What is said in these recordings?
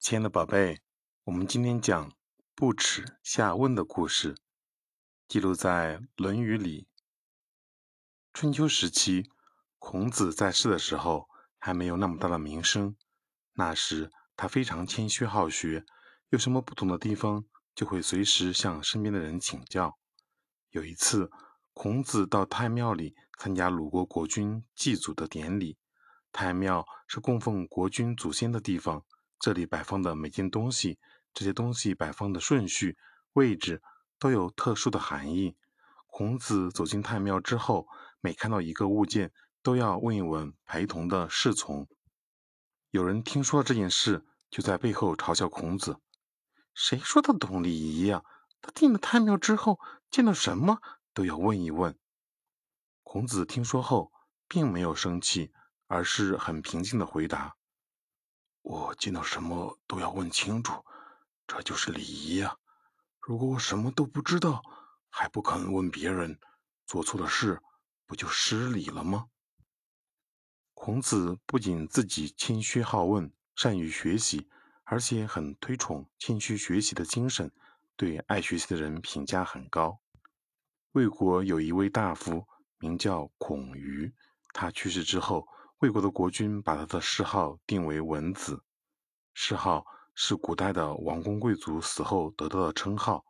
亲爱的宝贝，我们今天讲“不耻下问”的故事，记录在《论语》里。春秋时期，孔子在世的时候还没有那么大的名声。那时他非常谦虚好学，有什么不懂的地方，就会随时向身边的人请教。有一次，孔子到太庙里参加鲁国国君祭祖的典礼。太庙是供奉国君祖先的地方。这里摆放的每件东西，这些东西摆放的顺序、位置都有特殊的含义。孔子走进太庙之后，每看到一个物件，都要问一问陪同的侍从。有人听说了这件事，就在背后嘲笑孔子：“谁说他懂礼仪呀？他进了太庙之后，见到什么都要问一问。”孔子听说后，并没有生气，而是很平静的回答。我见到什么都要问清楚，这就是礼仪呀。如果我什么都不知道，还不肯问别人，做错了事不就失礼了吗？孔子不仅自己谦虚好问，善于学习，而且很推崇谦虚学习的精神，对爱学习的人评价很高。魏国有一位大夫，名叫孔瑜，他去世之后。魏国的国君把他的谥号定为文子，谥号是古代的王公贵族死后得到的称号，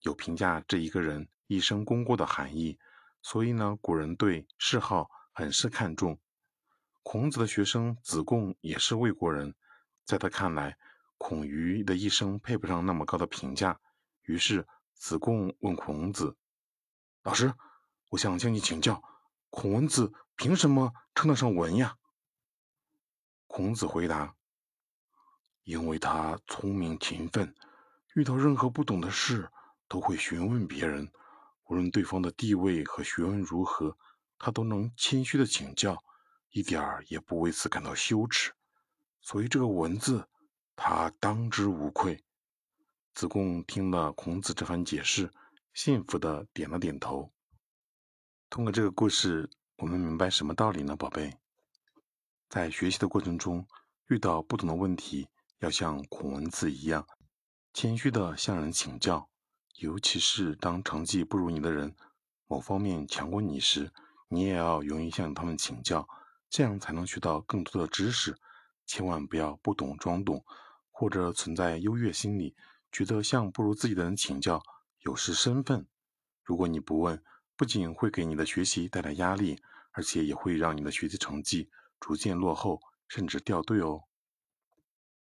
有评价这一个人一生功过的含义。所以呢，古人对谥号很是看重。孔子的学生子贡也是魏国人，在他看来，孔瑜的一生配不上那么高的评价。于是子贡问孔子：“老师，我想向你请教，孔文子。”凭什么称得上文呀？孔子回答：“因为他聪明勤奋，遇到任何不懂的事都会询问别人，无论对方的地位和学问如何，他都能谦虚的请教，一点儿也不为此感到羞耻。所以这个文字，他当之无愧。”子贡听了孔子这番解释，幸福的点了点头。通过这个故事。我们明白什么道理呢，宝贝？在学习的过程中，遇到不懂的问题，要像孔文子一样，谦虚的向人请教。尤其是当成绩不如你的人，某方面强过你时，你也要勇于向他们请教，这样才能学到更多的知识。千万不要不懂装懂，或者存在优越心理，觉得向不如自己的人请教有失身份。如果你不问，不仅会给你的学习带来压力。而且也会让你的学习成绩逐渐落后，甚至掉队哦。